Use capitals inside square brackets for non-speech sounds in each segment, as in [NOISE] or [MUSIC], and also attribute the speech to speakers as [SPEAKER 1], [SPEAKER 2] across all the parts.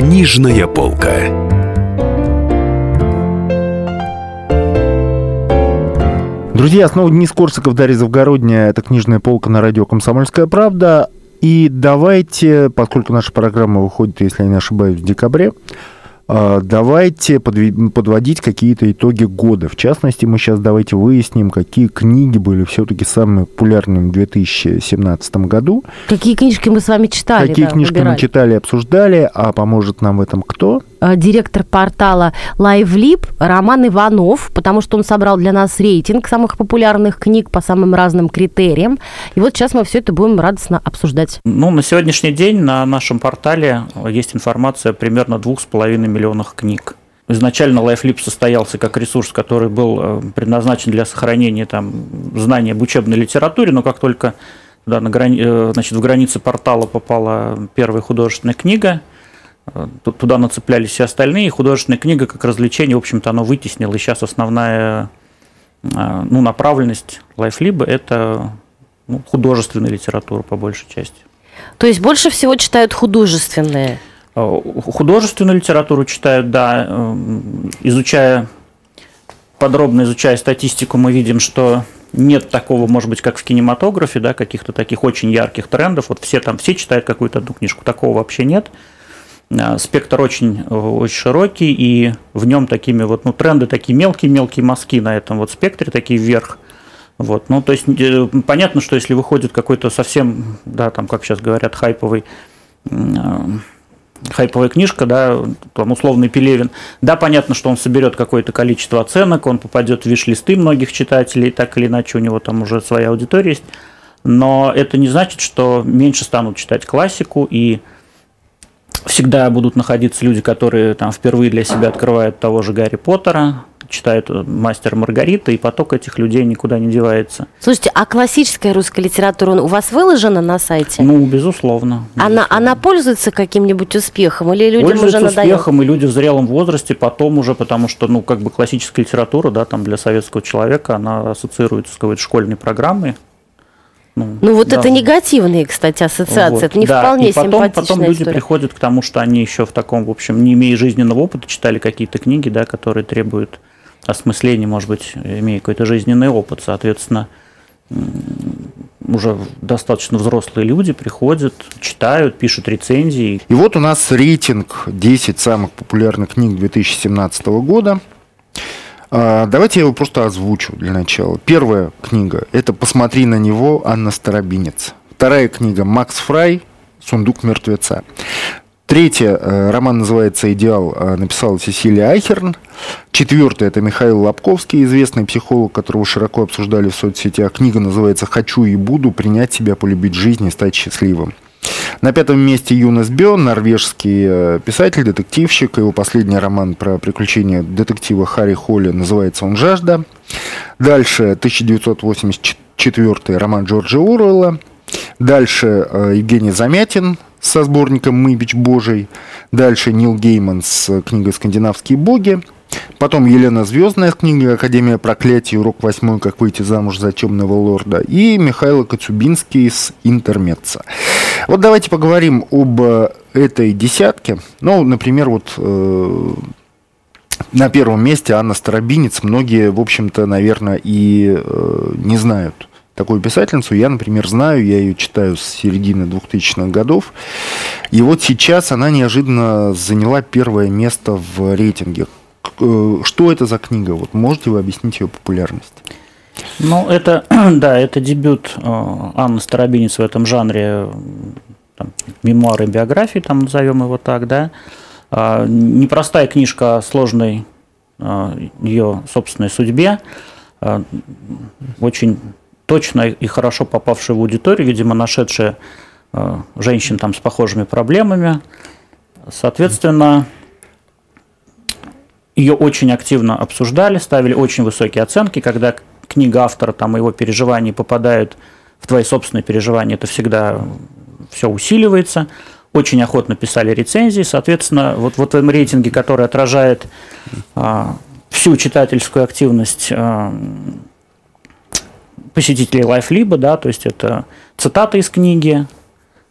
[SPEAKER 1] Книжная полка.
[SPEAKER 2] Друзья, снова Денис Корсаков, Дарья Завгородняя. Это «Книжная полка» на радио «Комсомольская правда». И давайте, поскольку наша программа выходит, если я не ошибаюсь, в декабре, давайте подводить какие-то итоги года. В частности, мы сейчас давайте выясним, какие книги были все-таки самыми популярными в 2017 году.
[SPEAKER 3] Какие книжки мы с вами читали.
[SPEAKER 2] Какие да, книжки выбирали. мы читали, обсуждали, а поможет нам в этом кто?
[SPEAKER 3] А, директор портала LiveLib Роман Иванов, потому что он собрал для нас рейтинг самых популярных книг по самым разным критериям. И вот сейчас мы все это будем радостно обсуждать.
[SPEAKER 4] Ну, на сегодняшний день на нашем портале есть информация примерно двух с половиной миллионов миллионах книг. Изначально LifeLib состоялся как ресурс, который был э, предназначен для сохранения там, знаний об учебной литературе, но как только да, на грани... Э, значит, в границы портала попала первая художественная книга, э, туда нацеплялись все остальные, и художественная книга как развлечение, в общем-то, оно вытеснило. И сейчас основная ну, направленность LifeLib – это ну, художественная литература по большей части.
[SPEAKER 3] То есть больше всего читают художественные?
[SPEAKER 4] Э, художественную литературу читают, да, э, изучая, подробно изучая статистику, мы видим, что нет такого, может быть, как в кинематографе, да, каких-то таких очень ярких трендов. Вот все там, все читают какую-то одну книжку, такого вообще нет. Э, спектр очень, очень широкий, и в нем такими вот, ну, тренды такие мелкие-мелкие мазки на этом вот спектре, такие вверх. Вот, ну, то есть понятно, что если выходит какой-то совсем, да, там, как сейчас говорят, хайповый хайповая книжка, да, там условный Пелевин, да, понятно, что он соберет какое-то количество оценок, он попадет в виш-листы многих читателей, так или иначе у него там уже своя аудитория есть, но это не значит, что меньше станут читать классику и всегда будут находиться люди, которые там впервые для себя открывают того же Гарри Поттера, читают «Мастер Маргарита», и поток этих людей никуда не девается.
[SPEAKER 3] Слушайте, а классическая русская литература у вас выложена на сайте?
[SPEAKER 4] Ну, безусловно.
[SPEAKER 3] безусловно. Она, она пользуется каким-нибудь успехом или людям
[SPEAKER 4] пользуется
[SPEAKER 3] уже
[SPEAKER 4] надоело? успехом, и люди в зрелом возрасте потом уже, потому что, ну, как бы классическая литература, да, там для советского человека, она ассоциируется с какой-то школьной программой,
[SPEAKER 3] ну, ну вот да. это негативные, кстати, ассоциации, вот, это не да. вполне и потом, симпатичная
[SPEAKER 4] потом люди история. приходят к тому, что они еще в таком, в общем, не имея жизненного опыта, читали какие-то книги, да, которые требуют осмысление, может быть, имея какой-то жизненный опыт, соответственно, уже достаточно взрослые люди приходят, читают, пишут рецензии.
[SPEAKER 2] И вот у нас рейтинг 10 самых популярных книг 2017 года. А, давайте я его просто озвучу для начала. Первая книга – это «Посмотри на него» Анна Старобинец. Вторая книга «Макс Фрай. Сундук мертвеца». Третье, э, роман называется «Идеал», э, написала Сесилия Айхерн. Четвертое, это Михаил Лобковский, известный психолог, которого широко обсуждали в соцсетях. Книга называется «Хочу и буду. Принять себя, полюбить жизнь и стать счастливым». На пятом месте Юнес Бён, норвежский э, писатель, детективщик. Его последний роман про приключения детектива Харри Холли называется он «Жажда». Дальше 1984 роман Джорджа Уруэлла. Дальше Евгений Замятин, со сборником «Мы бич Божий». Дальше Нил Гейман с книгой «Скандинавские боги». Потом Елена Звездная с книгой «Академия проклятий. Урок восьмой. Как выйти замуж за темного лорда». И Михаил Коцюбинский с «Интермеца». Вот давайте поговорим об этой десятке. Ну, например, вот э, на первом месте Анна Старобинец. Многие, в общем-то, наверное, и э, не знают такую писательницу. Я, например, знаю, я ее читаю с середины 2000-х годов. И вот сейчас она неожиданно заняла первое место в рейтинге. Э, что это за книга? Вот можете вы объяснить ее популярность?
[SPEAKER 4] Ну, это, [CLEARS THROAT] да, это дебют э, Анны Старобинец в этом жанре там, мемуары биографии, там назовем его так, да. А, непростая книжка о сложной э, ее собственной судьбе. Очень точно и хорошо попавшая в аудиторию, видимо, нашедшая э, женщин там с похожими проблемами. Соответственно, ее очень активно обсуждали, ставили очень высокие оценки. Когда книга автора там, его переживаний попадают в твои собственные переживания, это всегда все усиливается. Очень охотно писали рецензии. Соответственно, вот, в этом рейтинге, который отражает а, всю читательскую активность а, посетителей LifeLib, да, то есть это цитаты из книги,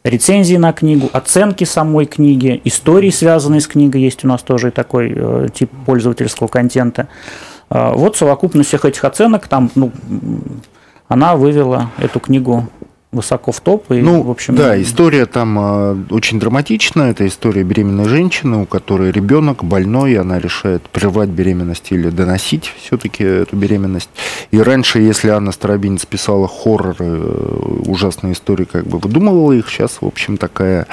[SPEAKER 4] рецензии на книгу, оценки самой книги, истории, связанные с книгой, есть у нас тоже такой э, тип пользовательского контента. Э, вот совокупность всех этих оценок, там, ну, она вывела эту книгу высоко в топ.
[SPEAKER 2] И, ну, в общем, да, история там э, очень драматичная. Это история беременной женщины, у которой ребенок больной, и она решает прервать беременность или доносить все-таки эту беременность. И раньше, если Анна Старобинец писала хорроры, э, ужасные истории, как бы выдумывала их, сейчас, в общем, такая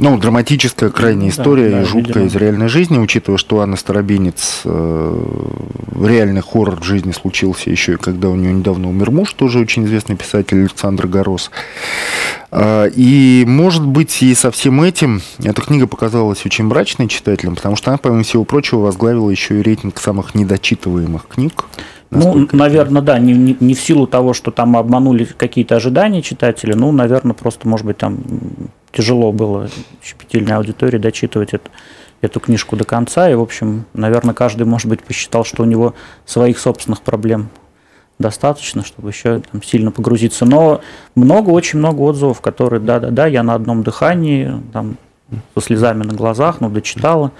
[SPEAKER 2] ну, драматическая крайняя история да, да, жуткая видимо. из реальной жизни, учитывая, что Анна Старобинец, э, реальный хоррор в жизни случился еще и когда у нее недавно умер муж, тоже очень известный писатель Александр Горос. Э, и, может быть, и со всем этим эта книга показалась очень мрачной читателям, потому что она, помимо всего прочего, возглавила еще и рейтинг самых недочитываемых книг.
[SPEAKER 4] Ну, наверное, да, не, не, не в силу того, что там обманули какие-то ожидания читателя, ну, наверное, просто, может быть, там тяжело было щепетильной аудитории дочитывать это, эту книжку до конца. И, в общем, наверное, каждый, может быть, посчитал, что у него своих собственных проблем достаточно, чтобы еще там, сильно погрузиться. Но много, очень много отзывов, которые, да-да-да, я на одном дыхании, там, со слезами на глазах, ну, дочитала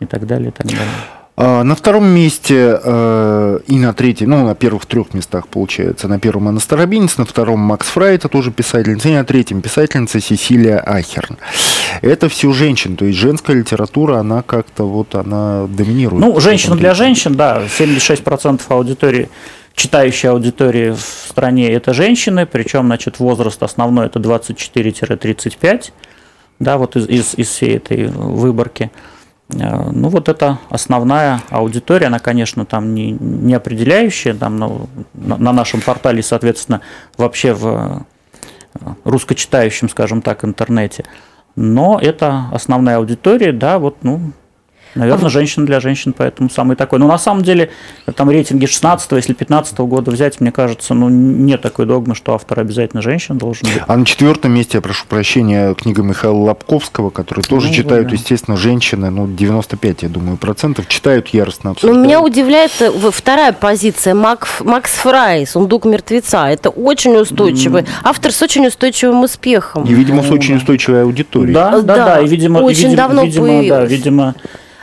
[SPEAKER 4] и так далее, и так далее.
[SPEAKER 2] А, на втором месте э, и на третьем, ну, на первых трех местах, получается. На первом Анна Старобинец, на втором Макс Фрай, это тоже писательница, и на третьем писательница Сесилия Ахерн. Это все женщин, то есть женская литература, она как-то вот, она доминирует.
[SPEAKER 4] Ну, женщина для женщин, да, 76% аудитории читающей аудитории в стране это женщины, причем, значит, возраст основной это 24-35, да, вот из, из, из всей этой выборки. Э, ну, вот это основная аудитория, она, конечно, там не, не определяющая, там, ну, на, на нашем портале, соответственно, вообще в э, русскочитающем, скажем так, интернете. Но это основная аудитория, да, вот, ну, Наверное, а женщина для женщин, поэтому самый такой. Но на самом деле, там рейтинги 16 если 15 года взять, мне кажется, ну, нет такой догмы, что автор обязательно женщина должен быть.
[SPEAKER 2] А на четвертом месте, я прошу прощения, книга Михаила Лобковского, которую тоже ну, читают, да. естественно, женщины, ну, 95, я думаю, процентов читают яростно
[SPEAKER 3] обсуждают. Ну, меня удивляет э, вторая позиция, Мак, Макс Фрай, «Сундук мертвеца». Это очень устойчивый, mm. автор с очень устойчивым успехом.
[SPEAKER 2] И, видимо, с очень устойчивой аудиторией.
[SPEAKER 4] Да, да, да, да и, видимо, очень и, видимо, давно видимо, появилась. да, видимо,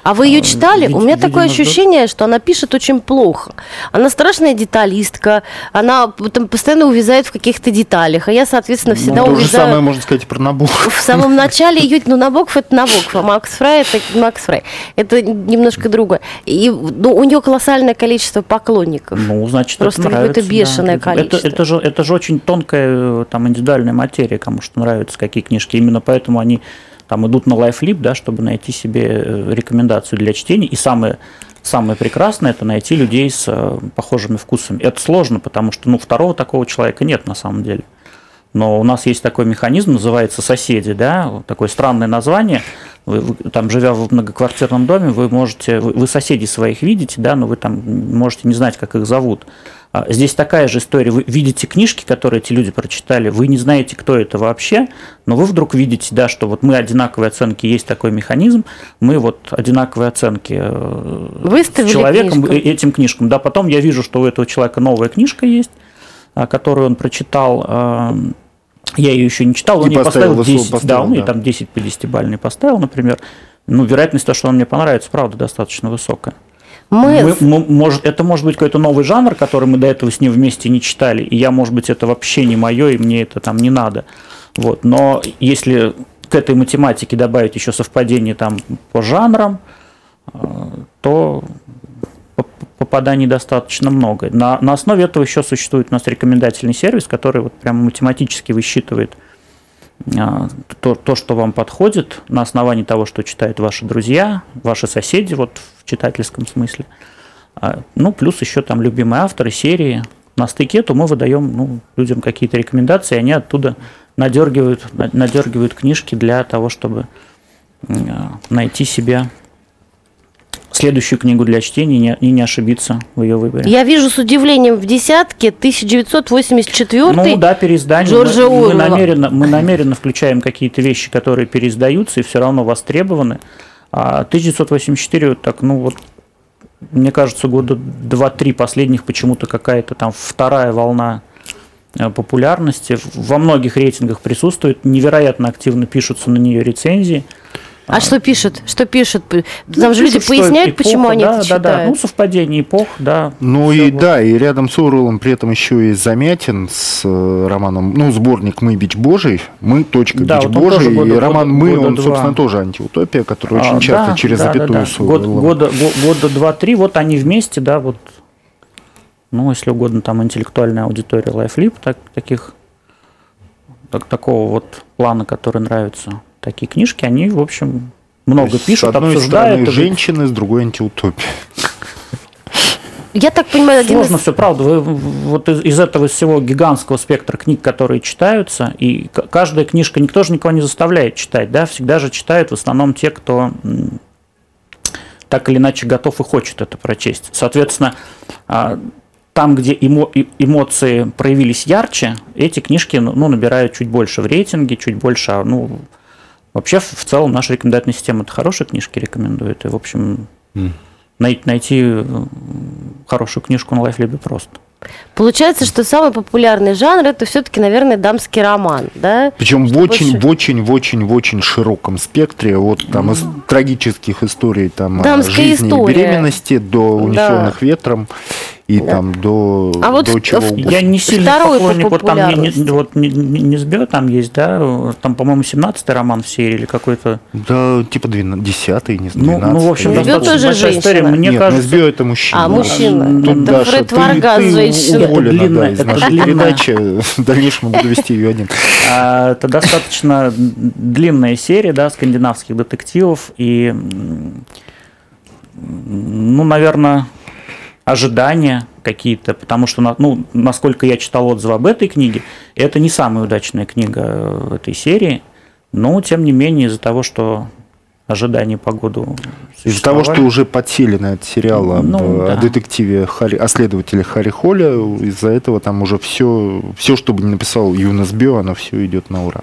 [SPEAKER 3] а вы ее читали? Вид- У меня такое ощущение, что она пишет очень плохо. Она страшная деталистка, она там постоянно увязает в каких-то деталях, а я, соответственно, ну, всегда ну, увязаю...
[SPEAKER 2] То же самое можно сказать про Набоков.
[SPEAKER 3] В самом начале ее... Ну, Набоков – это Набоков, а Макс Фрай – это Макс Фрай. Это немножко другое. И ну, у нее колоссальное количество поклонников.
[SPEAKER 4] Ну, значит,
[SPEAKER 3] Просто
[SPEAKER 4] это
[SPEAKER 3] какое-то бешеное да. количество.
[SPEAKER 4] Это, это, же, это же очень тонкая там индивидуальная материя, кому что нравится, какие книжки. Именно поэтому они там идут на LifeLib, да, чтобы найти себе э, рекомендацию для чтения. И самое, самое прекрасное – это найти людей с э, похожими вкусами. Это сложно, потому что ну, второго такого человека нет на самом деле. Но у нас есть такой механизм, называется соседи, да, такое странное название. Вы, вы, там, живя в многоквартирном доме, вы можете, вы, вы соседей своих видите, да, но вы там можете не знать, как их зовут. А здесь такая же история. Вы видите книжки, которые эти люди прочитали, вы не знаете, кто это вообще, но вы вдруг видите, да, что вот мы одинаковые оценки, есть такой механизм, мы вот одинаковые оценки э, Выставили с человеком, книжку. Э, этим книжкам. Да, потом я вижу, что у этого человека новая книжка есть, а, которую он прочитал. Я ее еще не читал, он мне поставил 10, поставил, да, он да. мне там 10 по 10 бальный поставил, например. Ну, вероятность того, что он мне понравится, правда, достаточно высокая. Мы... Мы, может, это может быть какой-то новый жанр, который мы до этого с ним вместе не читали, и я, может быть, это вообще не мое, и мне это там не надо. Вот. Но если к этой математике добавить еще совпадение там по жанрам, э, то попаданий достаточно много. На, на основе этого еще существует у нас рекомендательный сервис, который вот прямо математически высчитывает то, то, что вам подходит на основании того, что читают ваши друзья, ваши соседи, вот в читательском смысле. А, ну, плюс еще там любимые авторы, серии. На стыке, то мы выдаем ну, людям какие-то рекомендации, они оттуда надергивают, надергивают книжки для того, чтобы а, найти себе следующую книгу для чтения не, и не ошибиться в ее выборе.
[SPEAKER 3] Я вижу с удивлением в десятке 1984
[SPEAKER 4] Ну да, переиздание. Джорджа мы, мы, намеренно, мы намеренно включаем какие-то вещи, которые переиздаются и все равно востребованы. А 1984, так, ну вот, мне кажется, года 2-3 последних почему-то какая-то там вторая волна э, популярности. Во многих рейтингах присутствует, невероятно активно пишутся на нее рецензии.
[SPEAKER 3] А, а что пишут? Что пишут? Там ну, же люди поясняют, эпоха, почему они
[SPEAKER 4] да,
[SPEAKER 3] это читают. Да,
[SPEAKER 4] да. Ну, совпадение эпох, да.
[SPEAKER 2] Ну и вот. да, и рядом с Оруэллом при этом еще и Замятин с э, романом, ну, сборник «Мы бич Божий», «Мы. Точка. Да, бич вот Божий», года, и роман «Мы», он, два. собственно, тоже антиутопия, очень а, часто да, через да, запятую да, да. с
[SPEAKER 4] Год, года, года два-три, вот они вместе, да, вот, ну, если угодно, там интеллектуальная аудитория LifeLib, так, таких, так, такого вот плана, который нравится такие книжки, они, в общем, много пишут,
[SPEAKER 2] с одной обсуждают. Стороны, женщины, с другой антиутопия.
[SPEAKER 3] Я так понимаю,
[SPEAKER 4] один Сложно из... все, правда. Вы, вот из, из этого всего гигантского спектра книг, которые читаются, и каждая книжка, никто же никого не заставляет читать, да, всегда же читают в основном те, кто так или иначе готов и хочет это прочесть. Соответственно, а, там, где эмо, эмоции проявились ярче, эти книжки ну, набирают чуть больше в рейтинге, чуть больше, а, ну, Вообще, в целом, наша рекомендательная система это хорошие книжки рекомендует. И, в общем, mm. найти, найти э, хорошую книжку на лайфлибе просто.
[SPEAKER 3] Получается, что самый популярный жанр это все-таки, наверное, дамский роман, да?
[SPEAKER 2] Причем в очень, больше... в очень, в очень, в очень широком спектре, вот там из трагических историй там
[SPEAKER 3] Дамская жизни история.
[SPEAKER 2] беременности до унесенных да. ветром и да. там до,
[SPEAKER 3] а вот
[SPEAKER 2] до чего
[SPEAKER 4] угодно. Я не сильно поклонник, вот там не, не, вот не, не, не сбил, там есть, да, там, по-моему, 17-й роман в серии или какой-то.
[SPEAKER 2] Да, типа 10-й, не знаю, 12
[SPEAKER 4] ну, ну, в общем, Несбио
[SPEAKER 3] тоже женщина. история.
[SPEAKER 2] Мне Нет, кажется... Несбио это мужчина.
[SPEAKER 3] А, мужчина. Тут, это Даша, Фред Варгас, женщина.
[SPEAKER 2] Это длинная, да, из нашей передачи. В дальнейшем буду вести ее один.
[SPEAKER 4] А, это достаточно длинная серия, да, скандинавских детективов. И, ну, наверное, ожидания какие-то, потому что, ну, насколько я читал отзывы об этой книге, это не самая удачная книга э, этой серии, но, тем не менее, из-за того, что ожидания по году
[SPEAKER 2] Из-за того, что уже подсели на этот сериал об ну, да. детективе Харри, о следователе Харри Холля, из-за этого там уже все, все, что бы не написал Юнас Био, оно все идет на ура.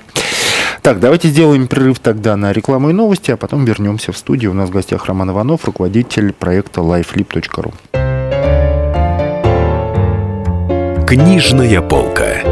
[SPEAKER 2] Так, давайте сделаем перерыв тогда на рекламу и новости, а потом вернемся в студию. У нас в гостях Роман Иванов, руководитель проекта lifelip.ru.
[SPEAKER 1] Книжная полка.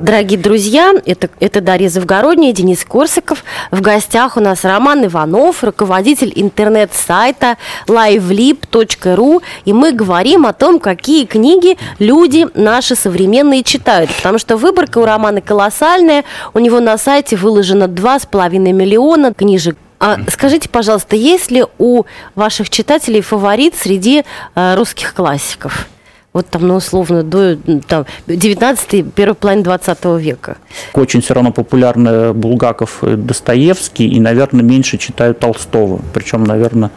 [SPEAKER 3] Дорогие друзья, это, это Дарья Завгородняя, Денис Корсаков. В гостях у нас Роман Иванов, руководитель интернет-сайта livelib.ru. И мы говорим о том, какие книги люди наши современные читают. Потому что выборка у Романа колоссальная. У него на сайте выложено 2,5 миллиона книжек а скажите, пожалуйста, есть ли у ваших читателей фаворит среди э, русских классиков? Вот там, ну, условно, до там, 19 первой половины 20 века.
[SPEAKER 4] Очень все равно популярны Булгаков и Достоевский, и, наверное, меньше читают Толстого. Причем, наверное,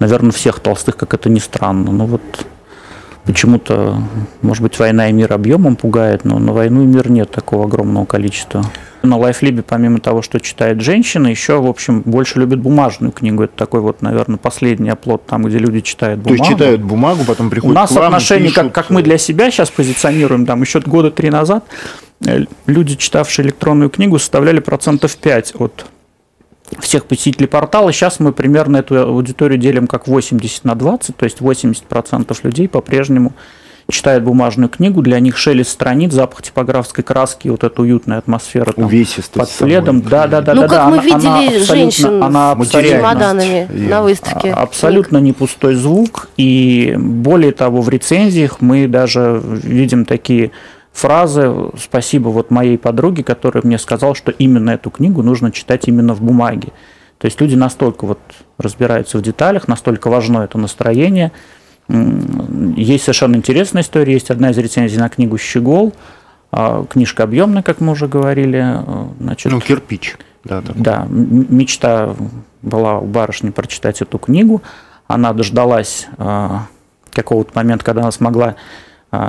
[SPEAKER 4] наверное, всех толстых, как это ни странно. Ну вот почему-то, может быть, «Война и мир» объемом пугает, но на «Войну и мир» нет такого огромного количества. На лайфлибе, помимо того, что читает женщина, еще, в общем, больше любят бумажную книгу. Это такой вот, наверное, последний оплод там, где люди читают бумагу.
[SPEAKER 2] То есть читают бумагу, потом приходят
[SPEAKER 4] У нас отношение, как, как мы для себя сейчас позиционируем, там, еще года три назад, э, люди, читавшие электронную книгу, составляли процентов 5 от всех посетителей портала. Сейчас мы примерно эту аудиторию делим как 80 на 20, то есть 80% людей по-прежнему читают бумажную книгу, для них шелест страниц, запах типографской краски, вот эта уютная атмосфера там, под пледом. Да, да, да,
[SPEAKER 3] ну,
[SPEAKER 4] да.
[SPEAKER 3] как
[SPEAKER 4] да,
[SPEAKER 3] мы она, видели она женщин
[SPEAKER 4] она
[SPEAKER 3] с чемоданами на выставке.
[SPEAKER 4] А, абсолютно не пустой звук. И более того, в рецензиях мы даже видим такие фразы «Спасибо вот моей подруге, которая мне сказала, что именно эту книгу нужно читать именно в бумаге». То есть люди настолько вот разбираются в деталях, настолько важно это настроение – есть совершенно интересная история. Есть одна из рецензий на книгу «Щегол». А, книжка объемная, как мы уже говорили. э, Значит,
[SPEAKER 2] Ну, кирпич. Да, да.
[SPEAKER 4] мечта была у барышни прочитать эту книгу. Она дождалась а, какого-то момента, когда она смогла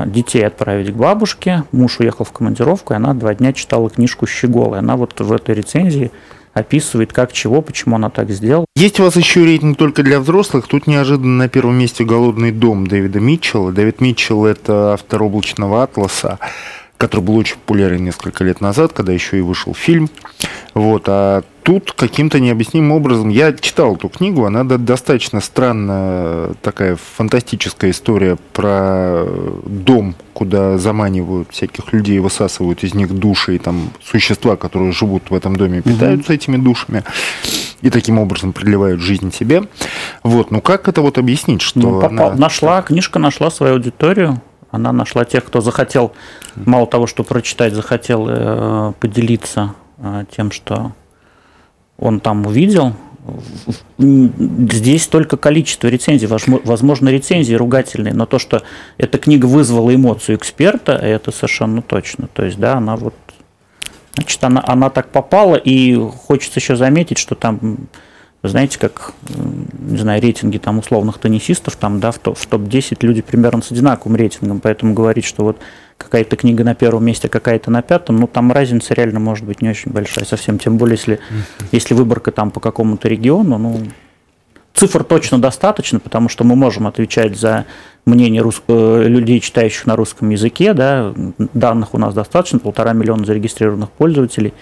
[SPEAKER 4] детей отправить к бабушке. Муж уехал в командировку, и она два дня читала книжку «Щеголы». Она вот в этой рецензии описывает, как, чего, почему она так сделала.
[SPEAKER 2] Есть у вас еще рейтинг только для взрослых. Тут неожиданно на первом месте «Голодный дом» Дэвида Митчелла. Дэвид Митчелл – это автор «Облачного атласа», который был очень популярен несколько лет назад, когда еще и вышел фильм. Вот, а тут каким-то необъяснимым образом, я читал эту книгу, она до- достаточно странная, такая фантастическая история про дом, куда заманивают всяких людей, высасывают из них души, и там существа, которые живут в этом доме, питаются этими душами и таким образом продлевают жизнь себе. Вот, ну как это вот объяснить, что
[SPEAKER 4] Ну, попал-
[SPEAKER 2] она-
[SPEAKER 4] нашла, книжка нашла свою аудиторию. Она нашла тех, кто захотел, мало того, что прочитать, захотел э, поделиться э, тем, что он там увидел. Здесь только количество рецензий, возможно, рецензии ругательные, но то, что эта книга вызвала эмоцию эксперта, это совершенно точно. То есть, да, она вот, значит, она, она так попала, и хочется еще заметить, что там знаете, как, не знаю, рейтинги там условных теннисистов, там, да, в, в топ-10 люди примерно с одинаковым рейтингом, поэтому говорить, что вот какая-то книга на первом месте, какая-то на пятом, ну, там разница реально может быть не очень большая совсем, тем более, если, если выборка там по какому-то региону, ну, цифр точно достаточно, потому что мы можем отвечать за мнение рус- э, людей, читающих на русском языке, да, данных у нас достаточно, полтора миллиона зарегистрированных пользователей,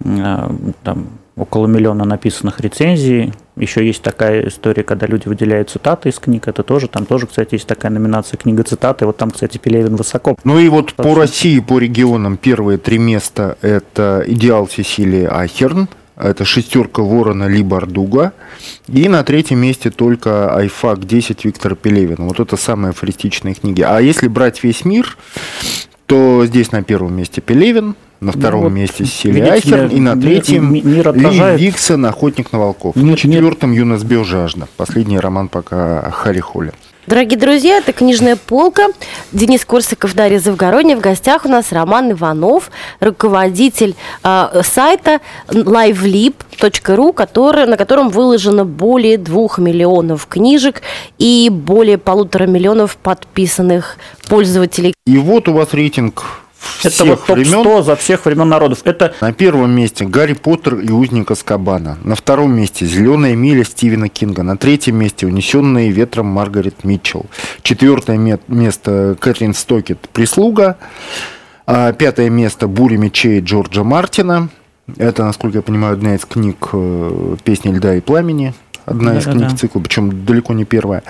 [SPEAKER 4] э, там около миллиона написанных рецензий. Еще есть такая история, когда люди выделяют цитаты из книг. Это тоже, там тоже, кстати, есть такая номинация книга цитаты. Вот там, кстати, Пелевин высоко.
[SPEAKER 2] Ну и вот по. России, по регионам первые три места это «Идеал» Сесилии Ахерн, это «Шестерка Ворона» Ли Бардуга, и на третьем месте только «Айфак 10» Виктора Пелевина. Вот это самые афористичные книги. А если брать весь мир, то здесь на первом месте Пелевин, на втором
[SPEAKER 4] Ну вот,
[SPEAKER 2] месте Ахерн, и на третьем
[SPEAKER 4] ми- мир
[SPEAKER 2] Ли Виксон «Охотник на волков».
[SPEAKER 4] Мир-
[SPEAKER 2] на четвертом «Юнос Биожажда». Последний роман пока Харри Холли.
[SPEAKER 3] Дорогие друзья, это «Книжная полка». Денис Корсаков, Дарья Завгородняя. В гостях у нас Роман Иванов, руководитель э, сайта livelib.ru, который, на котором выложено более двух миллионов книжек и более полутора миллионов подписанных пользователей.
[SPEAKER 2] И вот у вас рейтинг
[SPEAKER 4] Это вот топ-100
[SPEAKER 2] времен.
[SPEAKER 4] за всех времен народов. Это
[SPEAKER 2] На первом месте Гарри Поттер и Узник Аскабана. На втором месте Зеленая миля Стивена Кинга. На третьем месте Унесенные ветром Маргарет Митчелл. Четвертое ме- место Кэтрин Стокет Прислуга. А пятое место Буря мечей Джорджа Мартина. Это, насколько я понимаю, одна из книг э, Песни льда и пламени. Одна из
[SPEAKER 4] Да-да-да.
[SPEAKER 2] книг цикла, причем далеко не первая.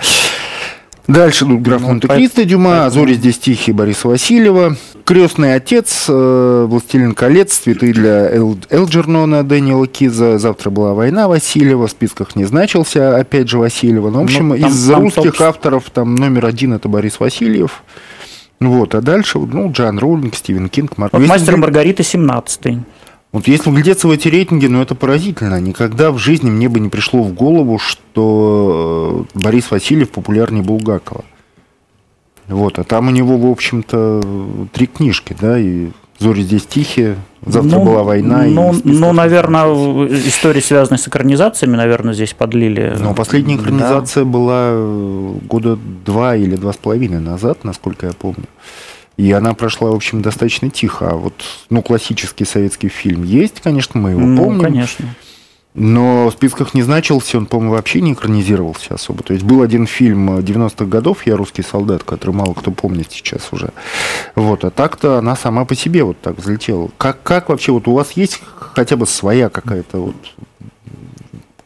[SPEAKER 2] Дальше тут граф
[SPEAKER 4] Ну,
[SPEAKER 2] Монте-Кристо Дюма,
[SPEAKER 4] поэтому-
[SPEAKER 2] «А зори здесь тихие Бориса Васильева, Крестный отец, э, Властелин колец, цветы для Эл- Элджернона Дэниела Киза, завтра была война Васильева, в списках не значился, опять же Васильева. Ну, в общем,
[SPEAKER 4] Ну, там-
[SPEAKER 2] из
[SPEAKER 4] там
[SPEAKER 2] русских
[SPEAKER 4] топ-
[SPEAKER 2] авторов там номер один это Борис Васильев. Вот, а дальше, ну, Джан Роулинг, Стивен Кинг, Марк.
[SPEAKER 4] вот мастер Маргарита 17
[SPEAKER 2] вот если вглядеться в эти рейтинги, ну это поразительно. Никогда в жизни мне бы не пришло в голову, что э, Борис Васильев популярнее Булгакова. Вот, а там у него, в общем-то, три книжки, да, и «Зори здесь тихие», «Завтра
[SPEAKER 4] Ну,
[SPEAKER 2] была война». и
[SPEAKER 4] Ну,
[SPEAKER 2] списках
[SPEAKER 4] ну,
[SPEAKER 2] не
[SPEAKER 4] наверное, истории, связанные с экранизациями, наверное, здесь подлили.
[SPEAKER 2] Но последняя
[SPEAKER 4] Да.
[SPEAKER 2] экранизация была э, года два или два с половиной назад, насколько я помню. И она прошла, в общем, достаточно тихо. А вот, ну, классический советский фильм есть, конечно, мы его
[SPEAKER 4] Ну,
[SPEAKER 2] помним.
[SPEAKER 4] конечно.
[SPEAKER 2] Но в списках не значился, он, по-моему, вообще не экранизировался особо. То есть был один фильм э, 90-х годов «Я русский солдат», который мало кто помнит сейчас уже. Вот, а так-то она сама по себе вот так взлетела. Как, как вообще, вот у вас есть хотя бы своя какая-то вот...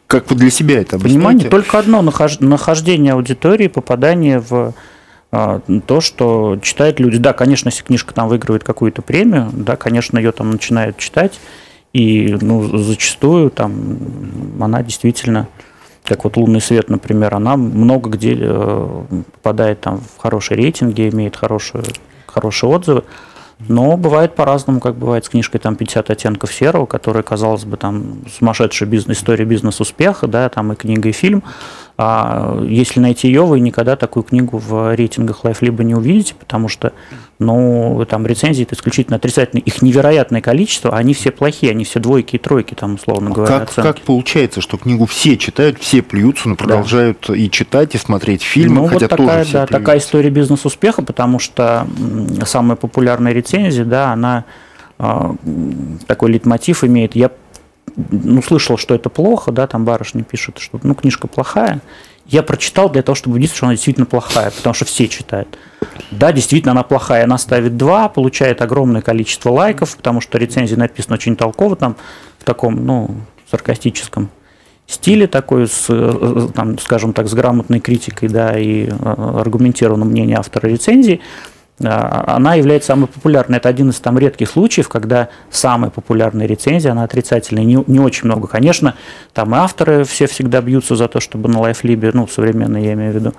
[SPEAKER 2] Как вы для себя это
[SPEAKER 4] Понимание
[SPEAKER 2] объясняете?
[SPEAKER 4] только одно нахож- нахождение аудитории, попадание в а, то, что читают люди. Да, конечно, если книжка там выигрывает какую-то премию, да, конечно, ее там начинают читать, и ну, зачастую там она действительно, как вот «Лунный свет», например, она много где э, попадает там в хорошие рейтинги, имеет хорошие, хорошие отзывы. Но бывает по-разному, как бывает с книжкой там 50 оттенков серого, которая, казалось бы, там сумасшедшая бизнес, история бизнес-успеха, да, там и книга, и фильм. А если найти ее, вы никогда такую книгу в рейтингах Life либо не увидите, потому что, ну, там рецензии это исключительно отрицательные. Их невероятное количество, а они все плохие, они все двойки и тройки, там, условно говоря,
[SPEAKER 2] как, как получается, что книгу все читают, все плюются, но продолжают да. и читать, и смотреть фильмы,
[SPEAKER 4] ну,
[SPEAKER 2] хотя
[SPEAKER 4] вот такая,
[SPEAKER 2] тоже
[SPEAKER 4] да, такая история бизнес-успеха, потому что самая популярная рецензия, да, она а, такой литмотив имеет. Я ну, слышал, что это плохо, да, там барышня пишет, что, ну, книжка плохая. Я прочитал для того, чтобы убедиться, что она действительно плохая, потому что все читают. Да, действительно, она плохая. Она ставит два, получает огромное количество лайков, потому что рецензия написана очень толково, там, в таком, ну, саркастическом стиле такой, с, э, там, скажем так, с грамотной критикой, да, и э, аргументированным мнением автора рецензии. А, она является самой популярной. Это один из там редких случаев, когда самая популярная рецензия, она отрицательная. Не, не очень много. Конечно, там и авторы все всегда бьются за то, чтобы на LifeLib, ну, современные я имею в виду,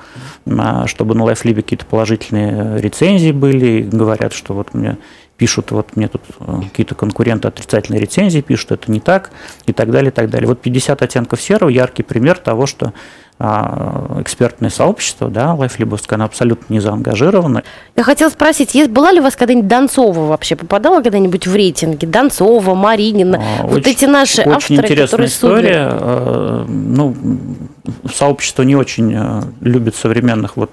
[SPEAKER 4] а, чтобы на LifeLib какие-то положительные рецензии были. Говорят, что вот мне пишут, вот мне тут э, какие-то конкуренты отрицательные рецензии пишут, это не так, и так далее, и так далее. Вот 50 оттенков серого – яркий пример того, что а, экспертное сообщество, да, лайфлибовское, оно абсолютно не заангажировано.
[SPEAKER 3] Я хотела спросить, есть, была ли у вас когда-нибудь Донцова вообще, попадала когда-нибудь в рейтинги? Донцова, Маринина, а, вот очень, эти наши
[SPEAKER 4] очень
[SPEAKER 3] авторы,
[SPEAKER 4] интересная
[SPEAKER 3] которые
[SPEAKER 4] история. Судят. Э, ну, сообщество не очень э, любит современных вот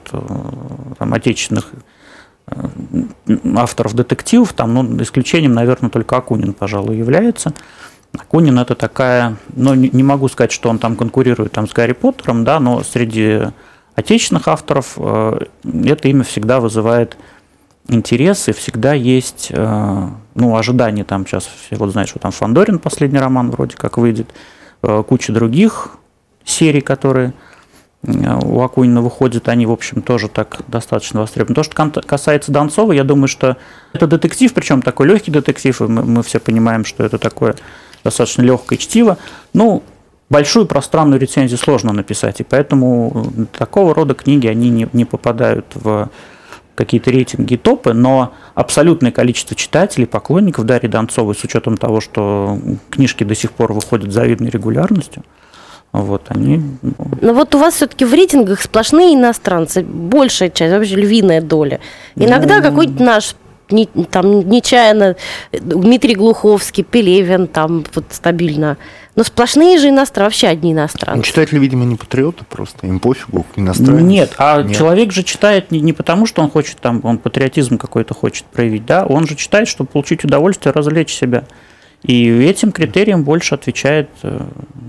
[SPEAKER 4] там, отечественных авторов детективов, там, ну, исключением, наверное, только Акунин, пожалуй, является. Акунин это такая, ну, не, могу сказать, что он там конкурирует там, с Гарри Поттером, да, но среди отечественных авторов э, это имя всегда вызывает интерес, и всегда есть, э, ну, ожидания там сейчас, вот знают, что там Фандорин последний роман вроде как выйдет, э, куча других серий, которые у Акунина выходят, они, в общем, тоже так достаточно востребованы. То, что касается Донцова, я думаю, что это детектив, причем такой легкий детектив, и мы, мы все понимаем, что это такое достаточно легкое чтиво. Ну, большую пространную рецензию сложно написать, и поэтому такого рода книги, они не, не попадают в какие-то рейтинги топы, но абсолютное количество читателей, поклонников Дарьи Донцовой, с учетом того, что книжки до сих пор выходят с завидной регулярностью, вот они.
[SPEAKER 3] Ну. Но вот у вас все-таки в рейтингах сплошные иностранцы, большая часть, вообще львиная доля. Иногда ну, какой-то наш не, там нечаянно Дмитрий Глуховский, Пелевин там вот стабильно. Но сплошные же иностранцы, вообще одни иностранцы. Ну,
[SPEAKER 2] читатели, видимо, не патриоты просто, им пофигу, иностранцы.
[SPEAKER 4] Нет, а Нет. человек же читает не, не потому, что он хочет там, он патриотизм какой-то хочет проявить, да, он же читает, чтобы получить удовольствие, развлечь себя. И этим критериям больше отвечает э,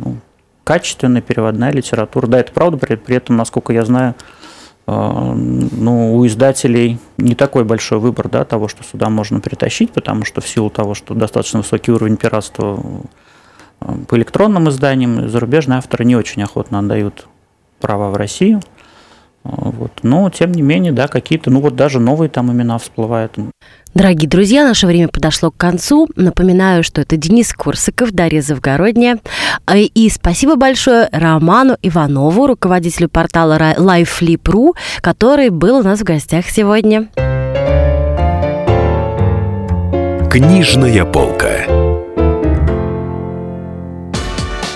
[SPEAKER 4] ну, качественная переводная литература. Да, это правда, при, при этом, насколько я знаю, а, ну, у издателей не такой большой выбор да, того, что сюда можно притащить, потому что в силу того, что достаточно высокий уровень пиратства а, по электронным изданиям, зарубежные авторы не очень охотно отдают права в Россию. А, вот. Но, тем не менее, да, какие-то, ну вот даже новые там имена всплывают.
[SPEAKER 3] Дорогие друзья, наше время подошло к концу. Напоминаю, что это Денис Курсаков, Дарья Завгородняя. И спасибо большое Роману Иванову, руководителю портала LifeFlip.ru, который был у нас в гостях сегодня.
[SPEAKER 1] Книжная полка.